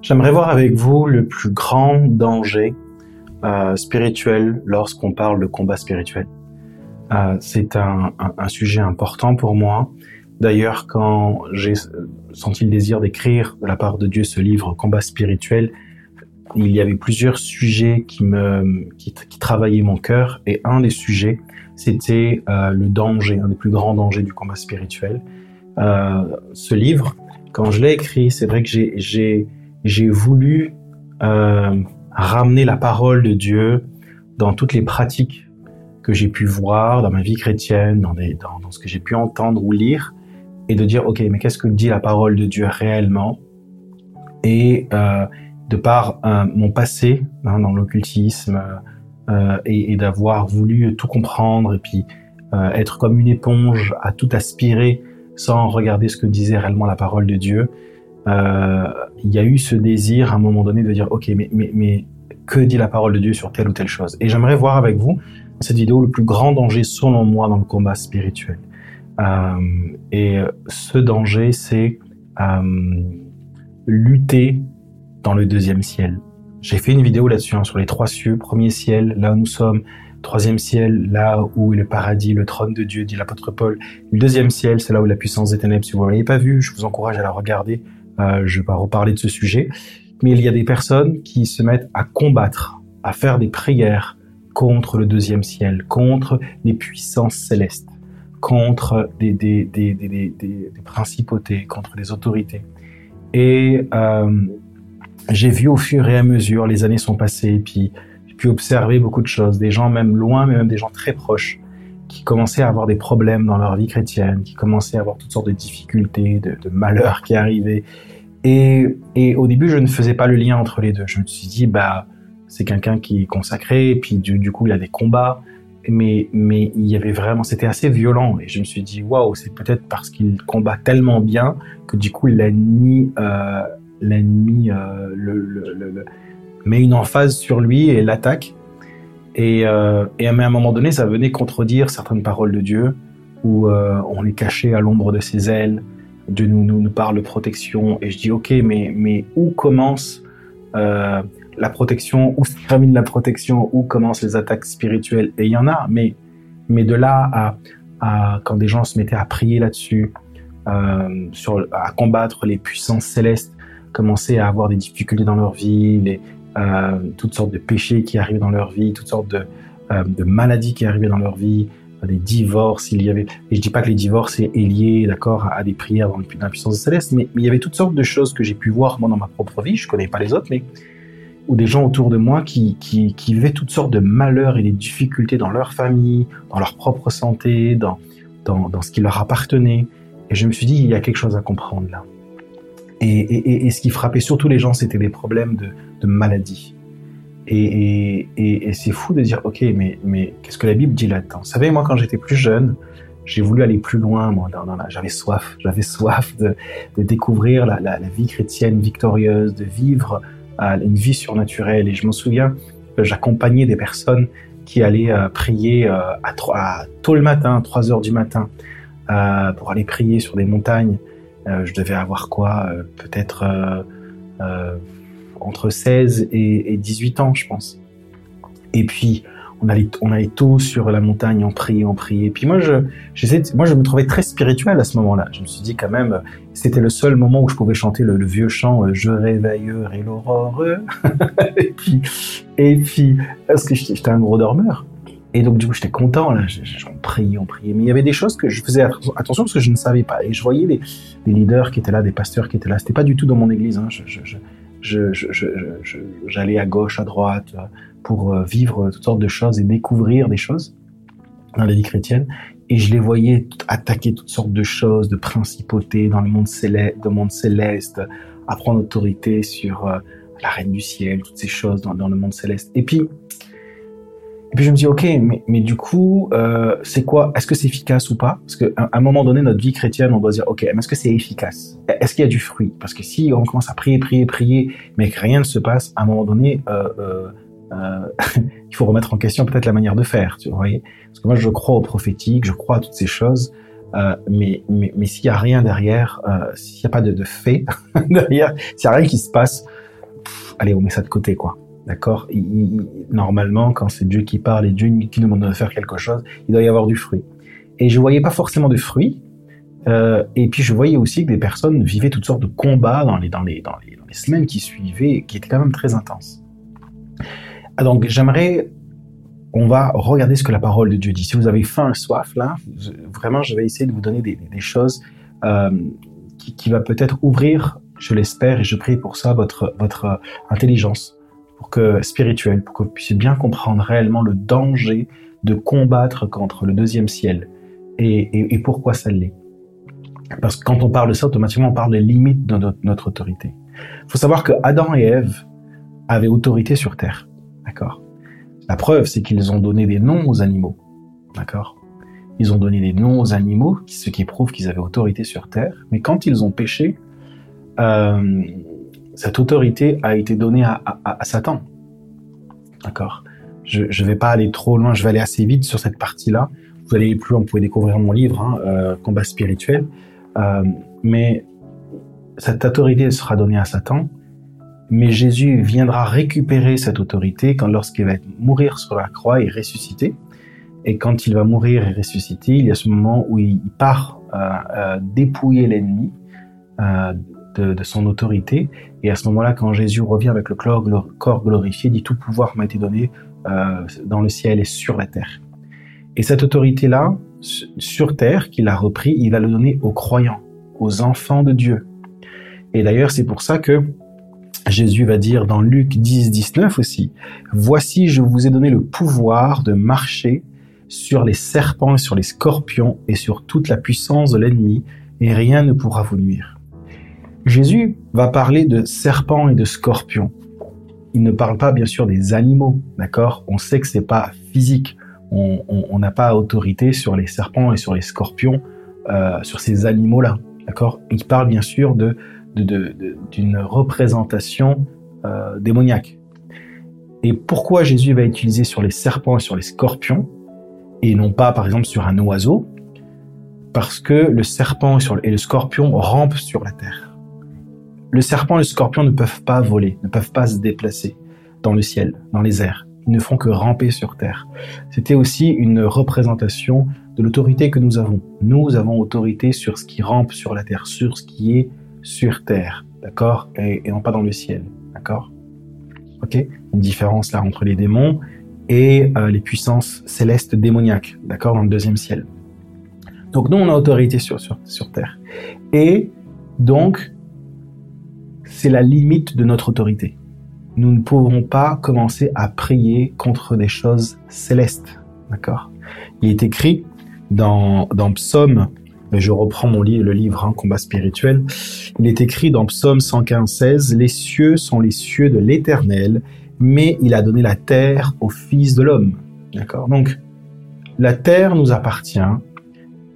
J'aimerais voir avec vous le plus grand danger euh, spirituel lorsqu'on parle de combat spirituel. Euh, c'est un, sujet important pour moi. D'ailleurs, quand j'ai senti le désir d'écrire de la part de Dieu ce livre Combat spirituel, il y avait plusieurs sujets qui me qui, travaillaient mon cœur et un des sujets c'était euh, le danger, un des plus grands dangers du combat spirituel. Ce livre, quand je l'ai écrit, c'est vrai que j'ai j'ai voulu euh, ramener la parole de Dieu dans toutes les pratiques que j'ai pu voir dans ma vie chrétienne, dans, des, dans, ce que j'ai pu entendre ou lire, et de dire, OK, mais qu'est-ce que dit la parole de Dieu réellement? Et euh, de par euh, mon passé hein, dans l'occultisme euh, et, et d'avoir voulu tout comprendre et puis euh, être comme une éponge à tout aspirer sans regarder ce que disait réellement la parole de Dieu, il y a eu ce désir à un moment donné de dire ok mais, mais, mais que dit la parole de Dieu sur telle ou telle chose? Et j'aimerais voir avec vous dans cette vidéo le plus grand danger selon moi dans le combat spirituel euh, et ce danger c'est euh, lutter dans le deuxième ciel j'ai fait une vidéo là-dessus hein, sur les trois cieux premier ciel là où nous sommes troisième ciel, là où est le paradis, le trône de Dieu, dit l'apôtre Paul. Le deuxième ciel, c'est là où la puissance des ténèbres. Si vous ne l'avez pas vu, je vous encourage à la regarder. Euh, je vais pas reparler de ce sujet, mais il y a des personnes qui se mettent à combattre, à faire des prières contre le deuxième ciel, contre les puissances célestes, contre des, principautés, contre les autorités. Et euh, j'ai vu au fur et à mesure, les années sont passées, puis j'ai pu observer beaucoup de choses, des gens même loin, mais même des gens très proches, qui commençaient à avoir des problèmes dans leur vie chrétienne, qui commençaient à avoir toutes sortes de difficultés, de, malheurs qui arrivaient. Et, au début, je ne faisais pas le lien entre les deux. Je me suis dit, bah, c'est quelqu'un qui est consacré, puis du, coup, il a des combats. Mais, il y avait vraiment, c'était assez violent. Et je me suis dit, waouh, c'est peut-être parce qu'il combat tellement bien que du coup, l'ennemi, euh, euh, met une emphase sur lui et l'attaque. Et, euh, à un moment donné, ça venait contredire certaines paroles de Dieu, où euh, on est caché à l'ombre de ses ailes, Dieu nous, parle de protection, et je dis ok, mais, mais où commence euh, la protection, où se termine la protection, où commencent les attaques spirituelles? Et il y en a, mais, mais de là à, quand des gens se mettaient à prier là-dessus, euh, à combattre les puissances célestes, commencer à avoir des difficultés dans leur vie, euh, toutes sortes de péchés qui arrivent dans leur vie, toutes sortes de, euh, maladies qui arrivaient dans leur vie, euh, des divorces, il y avait, et je dis pas que les divorces est lié, d'accord, à des prières dans la puissance céleste, mais, il y avait toutes sortes de choses que j'ai pu voir moi dans ma propre vie, je connais pas les autres, mais ou des gens autour de moi qui, vivaient toutes sortes de malheurs et des difficultés dans leur famille, dans leur propre santé, dans ce qui leur appartenait. Et je me suis dit, il y a quelque chose à comprendre là. Et, et, et ce qui frappait surtout les gens, c'était des problèmes de, de maladie. Et, et, c'est fou de dire, ok, mais, mais qu'est-ce que la Bible dit là-dedans? Vous savez, moi, quand j'étais plus jeune, j'ai voulu aller plus loin. Moi, j'avais soif, j'avais soif de, de découvrir la, la, la, vie chrétienne victorieuse, de vivre euh, une vie surnaturelle. Et je me souviens, j'accompagnais des personnes qui allaient euh, prier euh, à, à, tôt le matin, 3 heures du matin, euh, pour aller prier sur des montagnes. Euh, je devais avoir quoi euh, Peut-être entre 16 et, et 18 ans, je pense. Et puis, on allait, on allait tôt sur la montagne, on priait, on priait. Et puis moi, je, moi, je me trouvais très spirituel à ce moment-là. Je me suis dit quand même, c'était le seul moment où je pouvais chanter le, vieux chant euh, Je réveillerai l'aurore. et puis, et puis, parce que j'étais un gros dormeur. Et donc, du coup, j'étais content, là. J'en priais, on priait. Mais il y avait des choses que je faisais attention parce que je ne savais pas. Et je voyais des, leaders qui étaient là, des pasteurs qui étaient là. C'était pas du tout dans mon église. Hein. J'allais à gauche, à droite, pour euh, vivre toutes sortes de choses et découvrir des choses dans la vie chrétienne. Et je les voyais attaquer toutes sortes de choses, de principautés dans le monde céleste, le monde céleste, à prendre autorité sur euh, la reine du ciel, toutes ces choses dans, dans le monde céleste. Et puis, et puis je me dis, ok, mais, mais du coup, euh, c'est quoi Est-ce que c'est efficace ou pas? Parce qu'à un moment donné, notre vie chrétienne, on doit dire, ok, mais est-ce que c'est efficace? Est-ce qu'il y a du fruit? Parce que si on commence à prier, prier, prier, mais que rien ne se passe, à un moment donné, euh, euh, euh il faut remettre en question peut-être la manière de faire, tu vois Parce que moi, je crois au prophétique, je crois à toutes ces choses, euh, mais, mais, mais s'il y a rien derrière, euh, s'il n'y a pas de, de fait derrière, s'il n'y a rien qui se passe, allez, on met ça de côté, quoi. D'accord Normalement, quand c'est Dieu qui parle et Dieu qui demande de faire quelque chose, il doit y avoir du fruit. Et je voyais pas forcément de fruits. Euh, et puis je voyais aussi que des personnes vivaient toutes sortes de combats dans les, semaines qui suivaient, qui étaient quand même très intenses. Ah, donc j'aimerais, on va regarder ce que la parole de Dieu dit. Si vous avez faim et soif là, vraiment je vais essayer de vous donner des, choses euh, qui, qui va peut-être ouvrir, je l'espère et je prie pour ça votre intelligence, pour que spirituelle, pour que vous puissiez bien comprendre réellement le danger de combattre contre le deuxième ciel et pourquoi ça l'est? Parce que quand on parle de ça, automatiquement, on parle des limites de notre, notre autorité. Il faut savoir que Adam et Ève avaient autorité sur Terre. D'accord? La preuve, c'est qu'ils ont donné des noms aux animaux. D'accord? Ils ont donné des noms aux animaux, ce qui prouve qu'ils avaient autorité sur Terre. Mais quand ils ont péché, euh, cette autorité a été donnée à, Satan. D'accord? Je ne vais pas aller trop loin, je vais aller assez vite sur cette partie-là. Vous allez plus loin, vous pouvez découvrir mon livre, hein, euh, Combat spirituel. Euh, mais cette autorité sera donnée à Satan, mais Jésus viendra récupérer cette autorité quand lorsqu'il va mourir sur la croix et ressusciter. Et quand il va mourir et ressusciter, il y a ce moment où il part euh, dépouiller l'ennemi de, son autorité. Et à ce moment-là, quand Jésus revient avec le corps glorifié, dit tout pouvoir m'a été donné euh, dans le ciel et sur la terre. Et cette autorité-là, sur terre, qu'il a repris, il va le donner aux croyants, aux enfants de Dieu. Et d'ailleurs, c'est pour ça que Jésus va dire dans Luc 10, 19 aussi, Voici, je vous ai donné le pouvoir de marcher sur les serpents et sur les scorpions et sur toute la puissance de l'ennemi, et rien ne pourra vous nuire. Jésus va parler de serpents et de scorpions. Il ne parle pas bien sûr des animaux, d'accord? On sait que c'est pas physique. On n'a pas autorité sur les serpents et sur les scorpions, euh, sur ces animaux-là, d'accord? Il parle bien sûr d'une représentation euh, démoniaque. Et pourquoi Jésus va utiliser sur les serpents et sur les scorpions et non pas par exemple sur un oiseau? Parce que le serpent et le scorpion rampent sur la terre. Le serpent et le scorpion ne peuvent pas voler, ne peuvent pas se déplacer dans le ciel, dans les airs. Ils ne font que ramper sur terre. C'était aussi une représentation de l'autorité que nous avons. Nous avons autorité sur ce qui rampe sur la terre, sur ce qui est sur terre, d'accord? Et, non pas dans le ciel, d'accord? Ok? Une différence là entre les démons et euh, les puissances célestes démoniaques, d'accord, dans le deuxième ciel. Donc nous, on a autorité sur, sur, sur terre. Et donc, c'est la limite de notre autorité. Nous ne pouvons pas commencer à prier contre des choses célestes, d'accord? Il est écrit dans, dans Psaume je reprends mon livre, le livre hein, Combat spirituel. Il est écrit dans Psaume 115, Les cieux sont les cieux de l'Éternel, mais il a donné la terre au Fils de l'homme. D'accord? Donc, la terre nous appartient,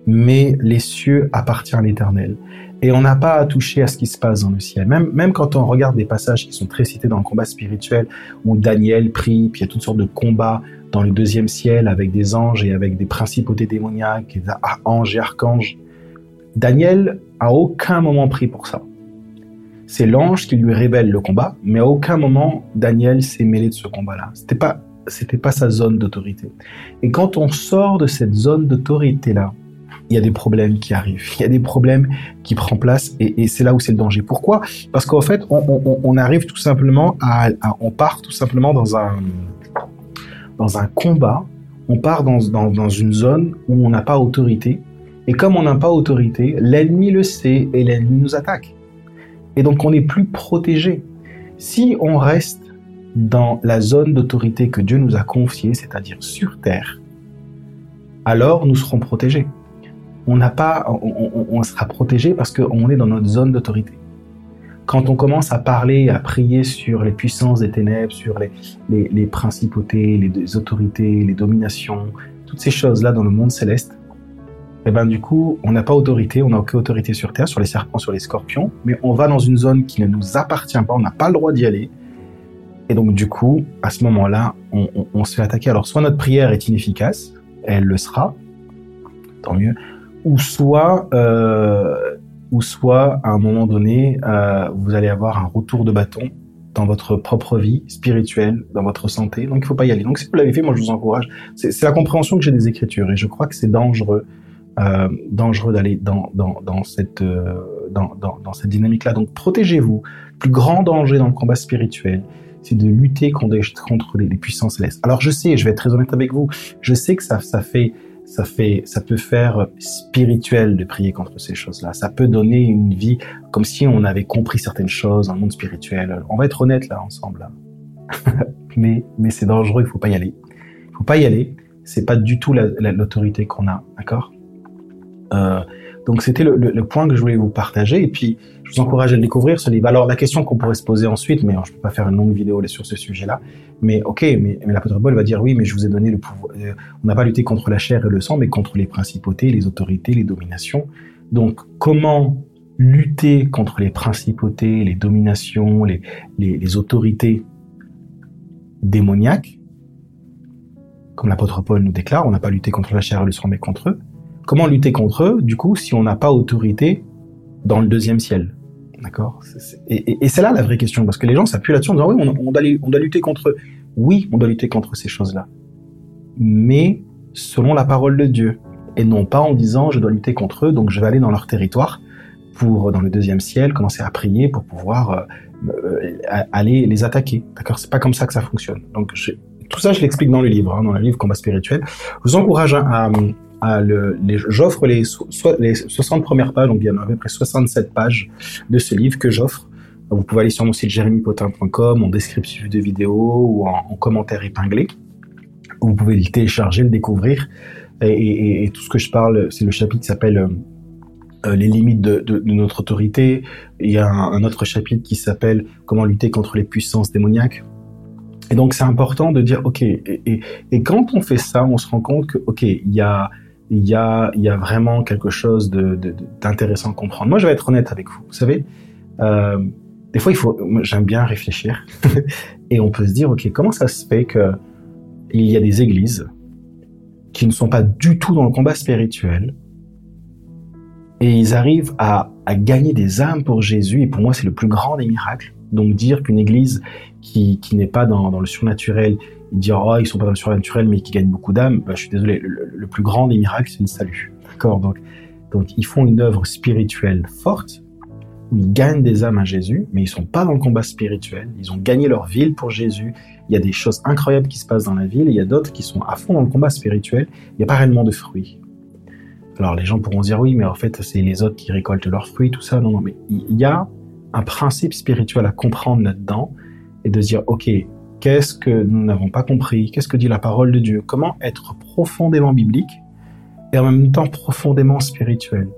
mais les cieux appartiennent à l'Éternel. Et on n'a pas à toucher à ce qui se passe dans le ciel. Même, même quand on regarde des passages qui sont très cités dans le combat spirituel, où Daniel prie, puis il y a toutes sortes de combats dans le deuxième ciel avec des anges et avec des principautés démoniaques, des anges et archanges. Daniel a aucun moment pris pour ça. C'est l'ange qui lui révèle le combat, mais à aucun moment Daniel s'est mêlé de ce combat-là. C'était pas, c'était pas sa zone d'autorité. Et quand on sort de cette zone d'autorité-là, il y a des problèmes qui arrivent, il y a des problèmes qui prennent place, et, c'est là où c'est le danger. Pourquoi? Parce qu'en fait, on, arrive tout simplement à, à, on part tout simplement dans un, dans un combat, on part dans, dans, dans une zone où on n'a pas autorité, et comme on n'a pas autorité, l'ennemi le sait et l'ennemi nous attaque. Et donc on n'est plus protégé. Si on reste dans la zone d'autorité que Dieu nous a confiée, c'est-à-dire sur terre, alors nous serons protégés. On n'a pas, on, sera protégé parce qu'on est dans notre zone d'autorité. Quand on commence à parler, à prier sur les puissances des ténèbres, sur les, principautés, les autorités, les dominations, toutes ces choses-là dans le monde céleste, eh ben du coup, on n'a pas autorité, on n'a aucune autorité sur Terre, sur les serpents, sur les scorpions, mais on va dans une zone qui ne nous appartient pas, on n'a pas le droit d'y aller. Et donc du coup, à ce moment-là, on, se fait attaquer. Alors soit notre prière est inefficace, elle le sera, tant mieux, ou soit, euh, ou soit à un moment donné, euh, vous allez avoir un retour de bâton dans votre propre vie spirituelle, dans votre santé. Donc il faut pas y aller. Donc si vous l'avez fait, moi je vous encourage. C'est la compréhension que j'ai des Écritures et je crois que c'est dangereux, euh, dangereux d'aller dans, dans, dans cette euh, dans, dans, dans cette dynamique-là. Donc protégez-vous. Le plus grand danger dans le combat spirituel, c'est de lutter contre, contre les, les, puissances célestes. Alors je sais, je vais être très honnête avec vous, je sais que ça, ça fait ça fait, ça peut faire spirituel de prier contre ces choses-là. Ça peut donner une vie comme si on avait compris certaines choses le monde spirituel. On va être honnête là ensemble. mais, mais c'est dangereux. Il faut pas y aller. Il faut pas y aller. C'est pas du tout l'autorité qu'on a, d'accord? Euh, donc c'était le, le, point que je voulais vous partager et puis je vous encourage à le découvrir ce livre. Alors la question qu'on pourrait se poser ensuite, mais je peux pas faire une longue vidéo sur ce sujet-là, mais ok, mais, mais l'apôtre Paul va dire oui, mais je vous ai donné le pouvoir. Euh, on n'a pas lutté contre la chair et le sang, mais contre les principautés, les autorités, les dominations. Donc comment lutter contre les principautés, les dominations, les, les, les autorités démoniaques Comme l'apôtre Paul nous déclare, on n'a pas lutté contre la chair et le sang, mais contre eux. Comment lutter contre eux, du coup, si on n'a pas autorité dans le deuxième ciel D'accord? Et, c'est là la vraie question, parce que les gens s'appuient là-dessus en disant oui, on, doit, lutter contre eux. Oui, on doit lutter contre ces choses-là. Mais selon la parole de Dieu. Et non pas en disant je dois lutter contre eux, donc je vais aller dans leur territoire pour, dans le deuxième ciel, commencer à prier pour pouvoir euh, euh, aller les attaquer. D'accord? C'est pas comme ça que ça fonctionne. Donc tout ça, je l'explique dans le livre, hein, dans le livre Combat spirituel. Je vous encourage à, j'offre les, les 60 premières pages, donc il y en a à peu près 67 pages de ce livre que j'offre. Vous pouvez aller sur mon site jérémypotin.com en descriptif de vidéo ou en, commentaire épinglé. Vous pouvez le télécharger, le découvrir. Et, tout ce que je parle, c'est le chapitre qui s'appelle euh, euh, les limites de, notre autorité. Il y a un, autre chapitre qui s'appelle comment lutter contre les puissances démoniaques. Et donc c'est important de dire ok. Et, et, quand on fait ça, on se rend compte que ok, il y a il y a, il y a vraiment quelque chose d'intéressant de, à comprendre. Moi, je vais être honnête avec vous. Vous savez, euh, des fois, il faut, j'aime bien réfléchir et on peut se dire, ok, comment ça se fait que il y a des églises qui ne sont pas du tout dans le combat spirituel et ils arrivent à, à gagner des âmes pour Jésus et pour moi, c'est le plus grand des miracles. Donc dire qu'une église qui, qui n'est pas dans, dans le surnaturel dire oh ils sont pas dans le surnaturel mais qui gagnent beaucoup d'âmes, bah, je suis désolé, le, plus grand des miracles c'est le salut, d'accord? Donc donc ils font une œuvre spirituelle forte où ils gagnent des âmes à Jésus, mais ils sont pas dans le combat spirituel. Ils ont gagné leur ville pour Jésus. Il y a des choses incroyables qui se passent dans la ville. Et il y a d'autres qui sont à fond dans le combat spirituel. Il n'y a pas réellement de fruits. Alors les gens pourront dire oui, mais en fait c'est les autres qui récoltent leurs fruits, tout ça. Non, non, mais il y a un principe spirituel à comprendre là-dedans et de dire ok, Qu'est-ce que nous n'avons pas compris? Qu'est-ce que dit la parole de Dieu? Comment être profondément biblique et en même temps profondément spirituel?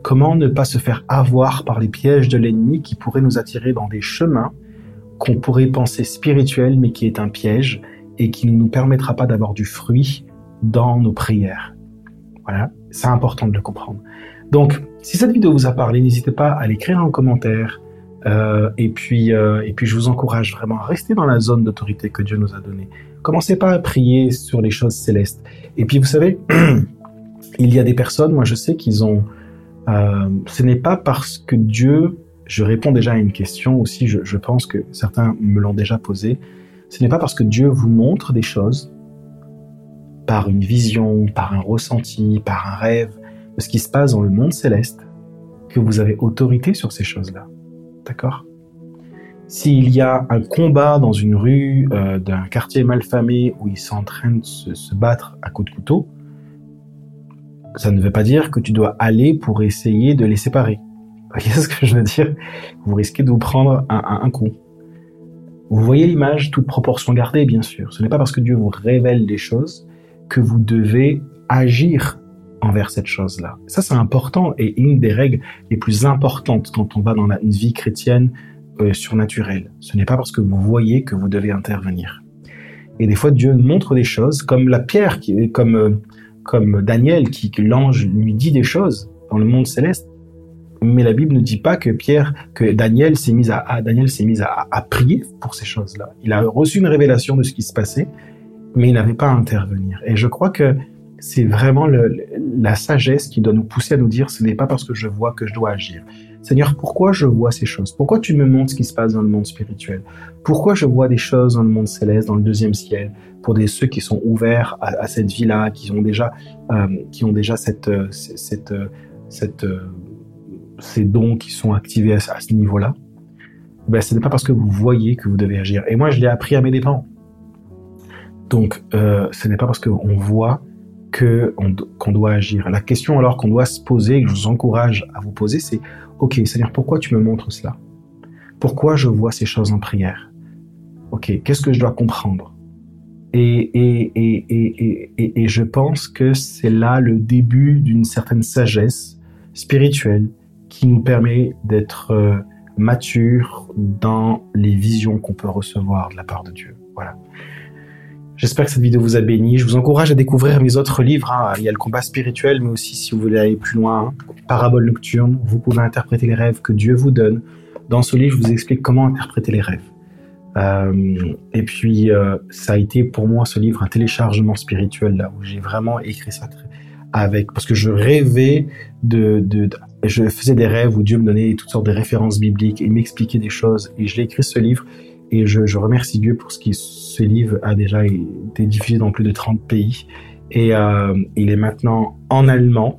Comment ne pas se faire avoir par les pièges de l'ennemi qui pourraient nous attirer dans des chemins qu'on pourrait penser spirituels mais qui est un piège et qui ne nous permettra pas d'avoir du fruit dans nos prières? Voilà, c'est important de le comprendre. Donc, si cette vidéo vous a parlé, n'hésitez pas à l'écrire en commentaire, euh, et puis, euh, et puis, je vous encourage vraiment à rester dans la zone d'autorité que Dieu nous a donnée. Commencez pas à prier sur les choses célestes. Et puis, vous savez, il y a des personnes, moi, je sais qu'ils ont. Euh, ce n'est pas parce que Dieu. Je réponds déjà à une question aussi. Je, je pense que certains me l'ont déjà posé. Ce n'est pas parce que Dieu vous montre des choses par une vision, par un ressenti, par un rêve ce qui se passe dans le monde céleste que vous avez autorité sur ces choses-là. D'accord? S'il y a un combat dans une rue euh, d'un quartier malfamé où ils sont en train de se, battre à coups de couteau, ça ne veut pas dire que tu dois aller pour essayer de les séparer. Vous voyez ce que je veux dire? Vous risquez de vous prendre un, un coup. Vous voyez l'image, toute proportion gardée, bien sûr. Ce n'est pas parce que Dieu vous révèle des choses que vous devez agir envers cette chose-là. Ça, c'est important et une des règles les plus importantes quand on va dans une vie chrétienne euh, surnaturelle. Ce n'est pas parce que vous voyez que vous devez intervenir. Et des fois, Dieu montre des choses, comme la pierre, qui, comme, euh, comme Daniel, qui, l'ange lui dit des choses dans le monde céleste. Mais la Bible ne dit pas que Pierre, que Daniel s'est mis à, Daniel s'est mis à prier pour ces choses-là. Il a reçu une révélation de ce qui se passait, mais il n'avait pas à intervenir. Et je crois que c'est vraiment la sagesse qui doit nous pousser à nous dire ce n'est pas parce que je vois que je dois agir. Seigneur, pourquoi je vois ces choses? Pourquoi tu me montres ce qui se passe dans le monde spirituel? Pourquoi je vois des choses dans le monde céleste, dans le deuxième ciel, pour des, ceux qui sont ouverts à, cette vie-là, qui ont déjà, euh, qui ont déjà cette, euh, cette, euh, cette, ces dons qui sont activés à, ce niveau-là? Ben, Ce n'est pas parce que vous voyez que vous devez agir. Et moi, je l'ai appris à mes dépens. Donc, ce n'est pas parce qu'on voit qu'on doit agir. La question alors qu'on doit se poser, que je vous encourage à vous poser, c'est Ok, Seigneur, pourquoi tu me montres cela? Pourquoi je vois ces choses en prière? Ok, qu'est-ce que je dois comprendre? Et, et, et, et, je pense que c'est là le début d'une certaine sagesse spirituelle qui nous permet d'être euh, mature dans les visions qu'on peut recevoir de la part de Dieu. Voilà. J'espère que cette vidéo vous a béni. Je vous encourage à découvrir mes autres livres. Hein. Il y a le combat spirituel, mais aussi si vous voulez aller plus loin, hein, parabole nocturne. Vous pouvez interpréter les rêves que Dieu vous donne. Dans ce livre, je vous explique comment interpréter les rêves. Euh, et puis, euh, ça a été pour moi ce livre un téléchargement spirituel là où j'ai vraiment écrit ça avec parce que je rêvais de, je faisais des rêves où Dieu me donnait toutes sortes de références bibliques et m'expliquait des choses et je l'ai écrit ce livre et je, remercie Dieu pour ce qui ce livre a déjà été diffusé dans plus de 30 pays. Et euh, il est maintenant en allemand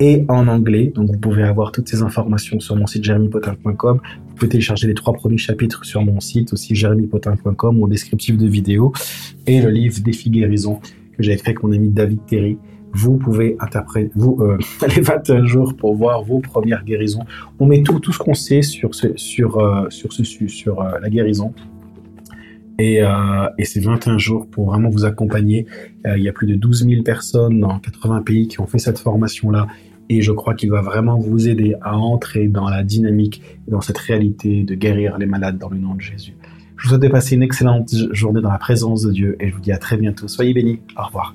et en anglais. Donc vous pouvez avoir toutes ces informations sur mon site jeremypotin.com. Vous pouvez télécharger les trois premiers chapitres sur mon site aussi jeremypotin.com au descriptif de vidéo. Et le livre Défi guérison que j'ai fait avec mon ami David Terry. Vous pouvez interpréter vous, euh, les 21 jours pour voir vos premières guérisons. On met tout, ce qu'on sait sur, euh, euh, la guérison et, euh, et c'est 21 jours pour vraiment vous accompagner. Il y a plus de 12 000 personnes dans 80 pays qui ont fait cette formation-là. Et je crois qu'il va vraiment vous aider à entrer dans la dynamique, dans cette réalité de guérir les malades dans le nom de Jésus. Je vous souhaite de passer une excellente journée dans la présence de Dieu et je vous dis à très bientôt. Soyez bénis. Au revoir.